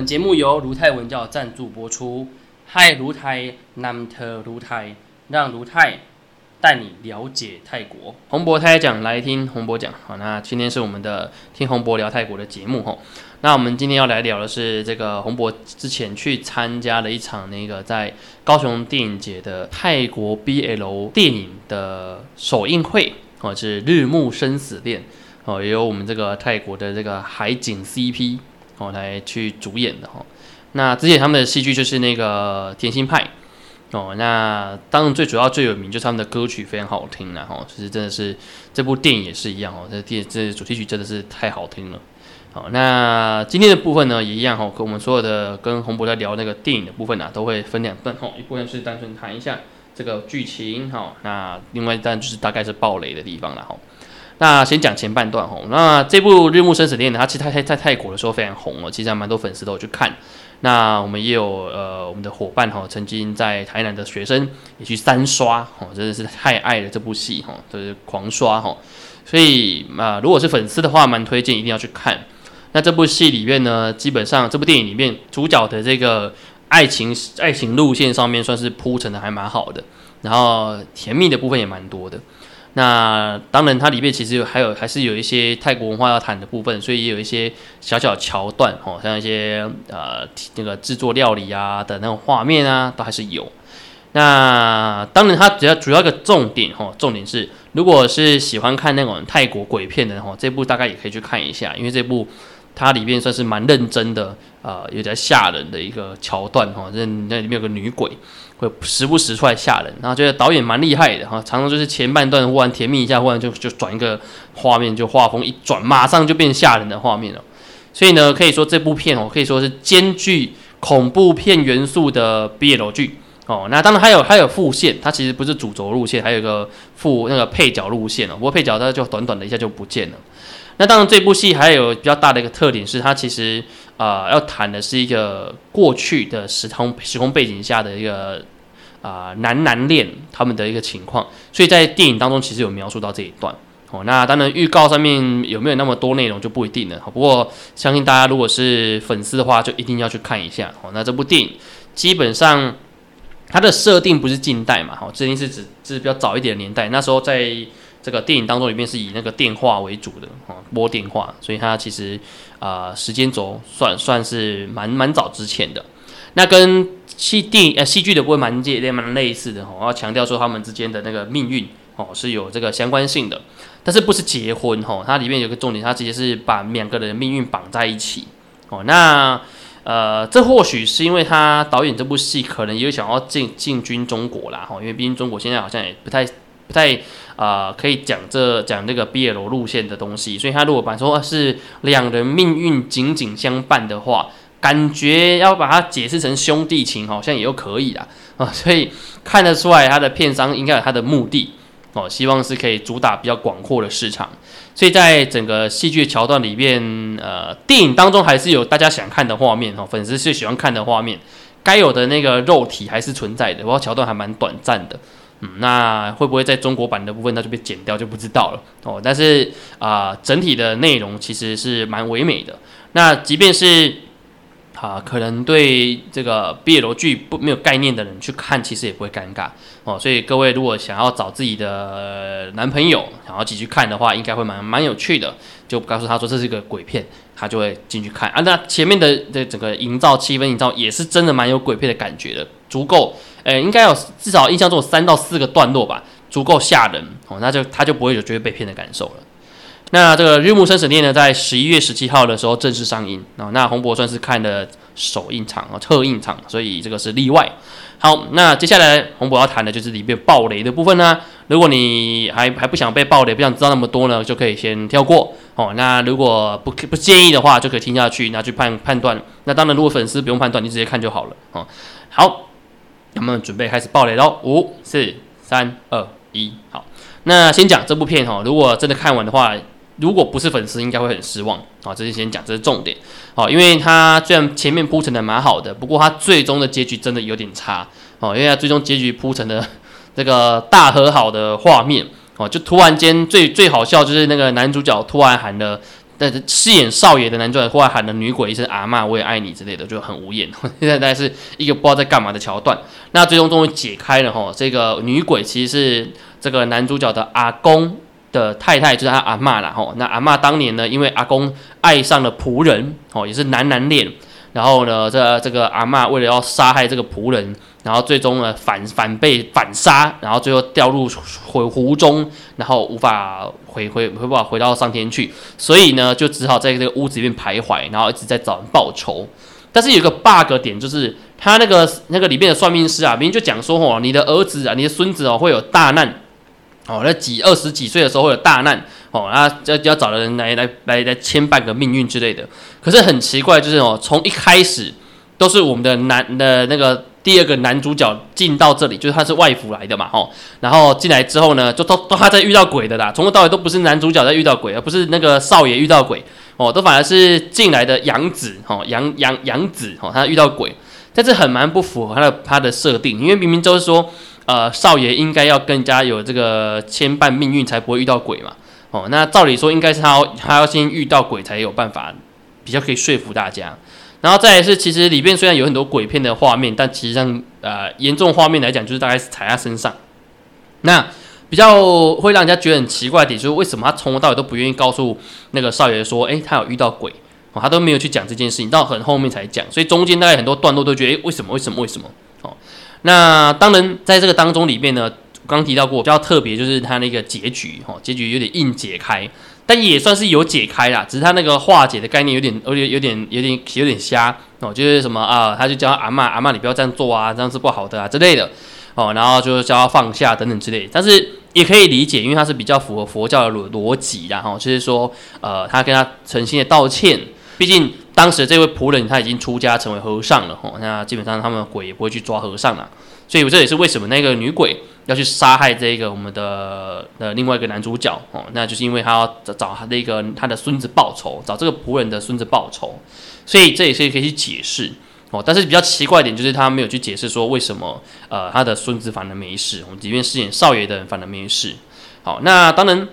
本节目由卢泰文教赞助播出。嗨，卢泰，南特卢泰，让卢泰带你了解泰国。洪博泰讲，来听洪博讲。好，那今天是我们的听洪博聊泰国的节目吼。那我们今天要来聊的是这个洪博之前去参加了一场那个在高雄电影节的泰国 BL 电影的首映会哦，是《日暮生死恋》哦，也有我们这个泰国的这个海景 CP 哦来去主演的哈。那之前他们的戏剧就是那个甜心派哦，那当然最主要最有名就是他们的歌曲非常好听然后其实真的是这部电影也是一样哦，这电这主题曲真的是太好听了。好，那今天的部分呢也一样哈，跟我们所有的跟洪博在聊那个电影的部分呢，都会分两段哈，一部分是单纯谈一下这个剧情哈，那另外一段就是大概是暴雷的地方了哈。那先讲前半段哈，那这部《日暮生死恋》呢，它其实它在在泰国的时候非常红哦，其实还蛮多粉丝都有去看。那我们也有呃我们的伙伴哈，曾经在台南的学生也去三刷哦，真的是太爱了这部戏哈，就是狂刷哈。所以啊，如果是粉丝的话，蛮推荐一定要去看。那这部戏里面呢，基本上这部电影里面主角的这个爱情爱情路线上面算是铺陈的还蛮好的，然后甜蜜的部分也蛮多的。那当然它里面其实有还有还是有一些泰国文化要谈的部分，所以也有一些小小桥段哦，像一些呃那个制作料理啊的那种画面啊，都还是有。那当然它主要主要一个重点哦，重点是如果是喜欢看那种泰国鬼片的哈，这部大概也可以去看一下，因为这部。它里面算是蛮认真的，呃，有点吓人的一个桥段哈。这那里面有个女鬼，会时不时出来吓人。然后觉得导演蛮厉害的哈，常常就是前半段忽然甜蜜一下，忽然就就转一个画面，就画风一转，马上就变吓人的画面了。所以呢，可以说这部片哦，可以说是兼具恐怖片元素的 BL 剧哦。那当然还有还有副线，它其实不是主轴路线，还有一个副那个配角路线哦。不过配角它就短短的一下就不见了。那当然，这部戏还有比较大的一个特点是，它其实啊要谈的是一个过去的时空时空背景下的一个啊男男恋他们的一个情况，所以在电影当中其实有描述到这一段哦。那当然预告上面有没有那么多内容就不一定了。不过相信大家如果是粉丝的话，就一定要去看一下哦。那这部电影基本上它的设定不是近代嘛，好，这定是指是比较早一点的年代，那时候在。这个电影当中里面是以那个电话为主的哦，拨电话，所以它其实啊时间轴算算是蛮蛮早之前的。那跟戏电影呃戏剧的部分蛮接蛮类似的哦，要强调说他们之间的那个命运哦是有这个相关性的，但是不是结婚哦，它里面有个重点，它直接是把两个人的命运绑在一起哦。那呃这或许是因为他导演这部戏可能也想要进进军中国啦哈，因为毕竟中国现在好像也不太不太。啊，可以讲这讲这个 BL 路线的东西，所以他如果把说是两人命运紧紧相伴的话，感觉要把它解释成兄弟情，好像也又可以啦啊，所以看得出来他的片商应该有他的目的哦，希望是可以主打比较广阔的市场，所以在整个戏剧桥段里面，呃，电影当中还是有大家想看的画面哈，粉丝是喜欢看的画面，该有的那个肉体还是存在的，不过桥段还蛮短暂的。嗯，那会不会在中国版的部分它就被剪掉就不知道了哦。但是啊，整体的内容其实是蛮唯美的。那即便是啊，可能对这个 BL 剧不没有概念的人去看，其实也不会尴尬哦。所以各位如果想要找自己的男朋友，想要一起去看的话，应该会蛮蛮有趣的。就告诉他说这是一个鬼片，他就会进去看啊。那前面的这整个营造气氛营造也是真的蛮有鬼片的感觉的，足够。诶，应该有至少印象中有三到四个段落吧，足够吓人哦，那就他就不会有觉得被骗的感受了。那这个《日暮生死恋》呢，在十一月十七号的时候正式上映啊。那洪博算是看的首映场啊，特映场，所以这个是例外。好，那接下来洪博要谈的就是里面爆雷的部分呢。如果你还还不想被爆雷，不想知道那么多呢，就可以先跳过哦。那如果不不介意的话，就可以听下去，那去判判断。那当然，如果粉丝不用判断，你直接看就好了哦。好。那么准备开始爆雷喽！五、四、三、二、一，好。那先讲这部片哈，如果真的看完的话，如果不是粉丝，应该会很失望啊。这是先讲，这是重点。好，因为它虽然前面铺陈的蛮好的，不过它最终的结局真的有点差哦。因为它最终结局铺成的 这个大和好的画面哦，就突然间最最好笑就是那个男主角突然喊了但是饰演少爷的男主角后来喊了女鬼一声“阿妈，我也爱你”之类的，就很无言。现在大概是一个不知道在干嘛的桥段。那最终终于解开了哈，这个女鬼其实是这个男主角的阿公的太太，就是他阿妈了吼。那阿妈当年呢，因为阿公爱上了仆人哦，也是男男恋。然后呢，这这个阿妈为了要杀害这个仆人，然后最终呢反反被反杀，然后最后掉入回湖中，然后无法回回回不法回到上天去，所以呢就只好在这个屋子里面徘徊，然后一直在找人报仇。但是有个 bug 点就是他那个那个里面的算命师啊，明明就讲说哦，你的儿子啊，你的孙子哦会有大难。哦，那几二十几岁的时候会有大难哦，那要要找的人来来来来牵绊个命运之类的。可是很奇怪，就是哦，从一开始都是我们的男的那个第二个男主角进到这里，就是他是外府来的嘛，哦，然后进来之后呢，就都都他在遇到鬼的啦，从头到尾都不是男主角在遇到鬼，而不是那个少爷遇到鬼哦，都反而是进来的养子哦，养养养子哦，他遇到鬼，但是很蛮不符合他的他的设定，因为明明就是说。呃，少爷应该要更加有这个牵绊命运，才不会遇到鬼嘛。哦，那照理说应该是他他要先遇到鬼，才有办法比较可以说服大家。然后再来是，其实里面虽然有很多鬼片的画面，但其实上呃严重画面来讲，就是大概是踩在身上。那比较会让人家觉得很奇怪的点，就是为什么他从头到尾都不愿意告诉那个少爷说，诶，他有遇到鬼哦，他都没有去讲这件事情，到很后面才讲，所以中间大概很多段落都觉得，诶，为什么？为什么？为什么？哦。那当然，在这个当中里面呢，刚提到过比较特别，就是它那个结局，哈，结局有点硬解开，但也算是有解开啦，只是它那个化解的概念有点，有点，有点，有点，有点瞎哦，就是什么啊，他就叫阿妈，阿妈你不要这样做啊，这样是不好的啊之类的哦，然后就叫他放下等等之类，但是也可以理解，因为它是比较符合佛教的逻逻辑，然后就是说，呃，他跟他诚心的道歉，毕竟。当时这位仆人他已经出家成为和尚了吼，那基本上他们鬼也不会去抓和尚了，所以这也是为什么那个女鬼要去杀害这个我们的的另外一个男主角哦，那就是因为他要找找他那个他的孙子报仇，找这个仆人的孙子报仇，所以这也是可以去解释哦。但是比较奇怪一点就是他没有去解释说为什么呃他的孙子反而没事，我们即便饰演少爷的人反而没事。好，那当然。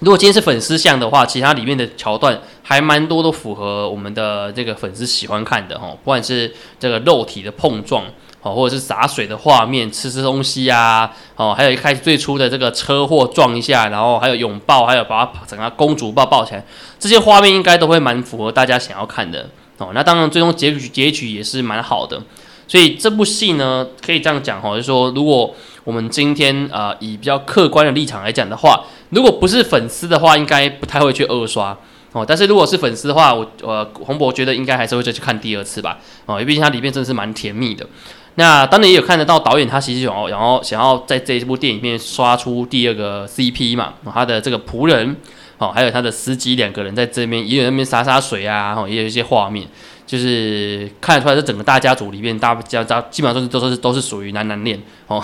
如果今天是粉丝像的话，其他里面的桥段还蛮多，都符合我们的这个粉丝喜欢看的哈。不管是这个肉体的碰撞，哦，或者是洒水的画面，吃吃东西啊，哦，还有一开始最初的这个车祸撞一下，然后还有拥抱，还有把整个公主抱抱起来，这些画面应该都会蛮符合大家想要看的哦。那当然，最终结局结局也是蛮好的。所以这部戏呢，可以这样讲哈，就是说，如果我们今天呃以比较客观的立场来讲的话，如果不是粉丝的话，应该不太会去二刷哦。但是如果是粉丝的话，我呃洪博觉得应该还是会再去看第二次吧哦，因为毕竟它里面真的是蛮甜蜜的。那当然也有看得到导演他其实想要，然后想要在这一部电影里面刷出第二个 CP 嘛，他的这个仆人哦，还有他的司机两个人在这边也有那边洒洒水啊，哦，也有一些画面。就是看得出来，这整个大家族里面，大家家基本上都是都是都是属于男男恋哦。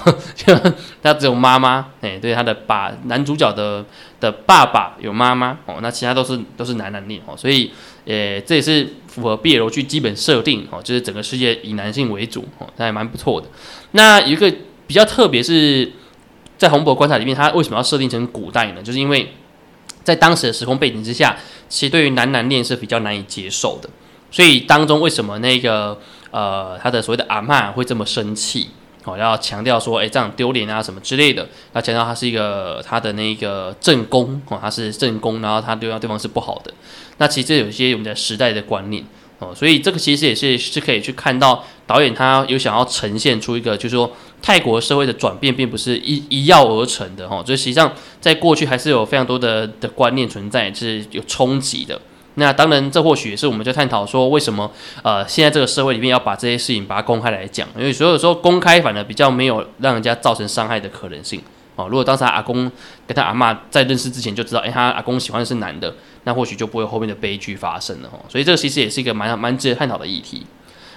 他只有妈妈，哎，对，他的爸男主角的的爸爸有妈妈哦，那其他都是都是男男恋哦。所以，呃，这也是符合毕业楼剧基本设定哦，就是整个世界以男性为主哦，那还蛮不错的。那一个比较特别，是在洪博观察里面，他为什么要设定成古代呢？就是因为在当时的时空背景之下，其实对于男男恋是比较难以接受的。所以当中为什么那个呃他的所谓的阿妈会这么生气？哦，要强调说，哎，这样丢脸啊什么之类的。要强调他是一个他的那个正宫哦，他是正宫，然后他对方对方是不好的。那其实有一些我们的时代的观念哦，所以这个其实也是是可以去看到导演他有想要呈现出一个，就是说泰国社会的转变并不是一一跃而成的哈，就实际上在过去还是有非常多的的观念存在，是有冲击的。那当然，这或许也是我们在探讨说，为什么呃，现在这个社会里面要把这些事情把它公开来讲，因为所有时候公开反而比较没有让人家造成伤害的可能性哦。如果当时阿公跟他阿妈在认识之前就知道，哎，他阿公喜欢的是男的，那或许就不会后面的悲剧发生了哦。所以这个其实也是一个蛮蛮值得探讨的议题。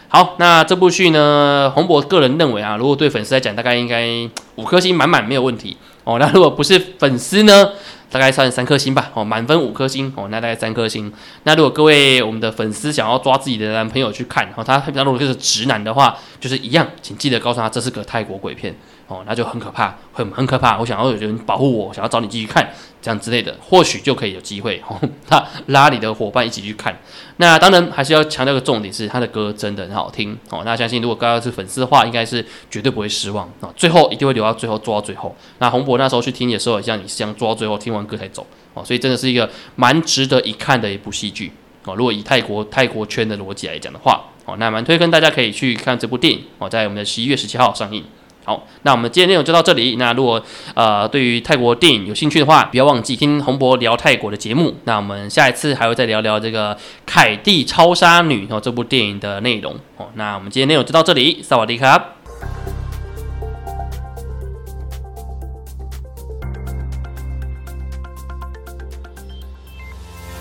好，那这部剧呢，洪博个人认为啊，如果对粉丝来讲，大概应该五颗星满满没有问题。哦。那如果不是粉丝呢？大概算三颗星吧，哦，满分五颗星，哦，那大概三颗星。那如果各位我们的粉丝想要抓自己的男朋友去看，哦，他那如果就是直男的话，就是一样，请记得告诉他这是个泰国鬼片。哦，那就很可怕，很很可怕。我想要有人保护我，想要找你继续看，这样之类的，或许就可以有机会。哦，他拉你的伙伴一起去看。那当然还是要强调个重点是，他的歌真的很好听。哦，那相信如果刚刚是粉丝的话，应该是绝对不会失望。哦，最后一定会留到最后，做到最后。那洪博那时候去听的时候，像你是这样做到最后，听完歌才走。哦，所以真的是一个蛮值得一看的一部戏剧。哦，如果以泰国泰国圈的逻辑来讲的话，哦，那蛮推荐大家可以去看这部电影。哦，在我们的十一月十七号上映。好，那我们今天内容就到这里。那如果呃对于泰国电影有兴趣的话，不要忘记听洪博聊泰国的节目。那我们下一次还会再聊聊这个《凯蒂超杀女》哦这部电影的内容哦。那我们今天内容就到这里，萨瓦迪卡。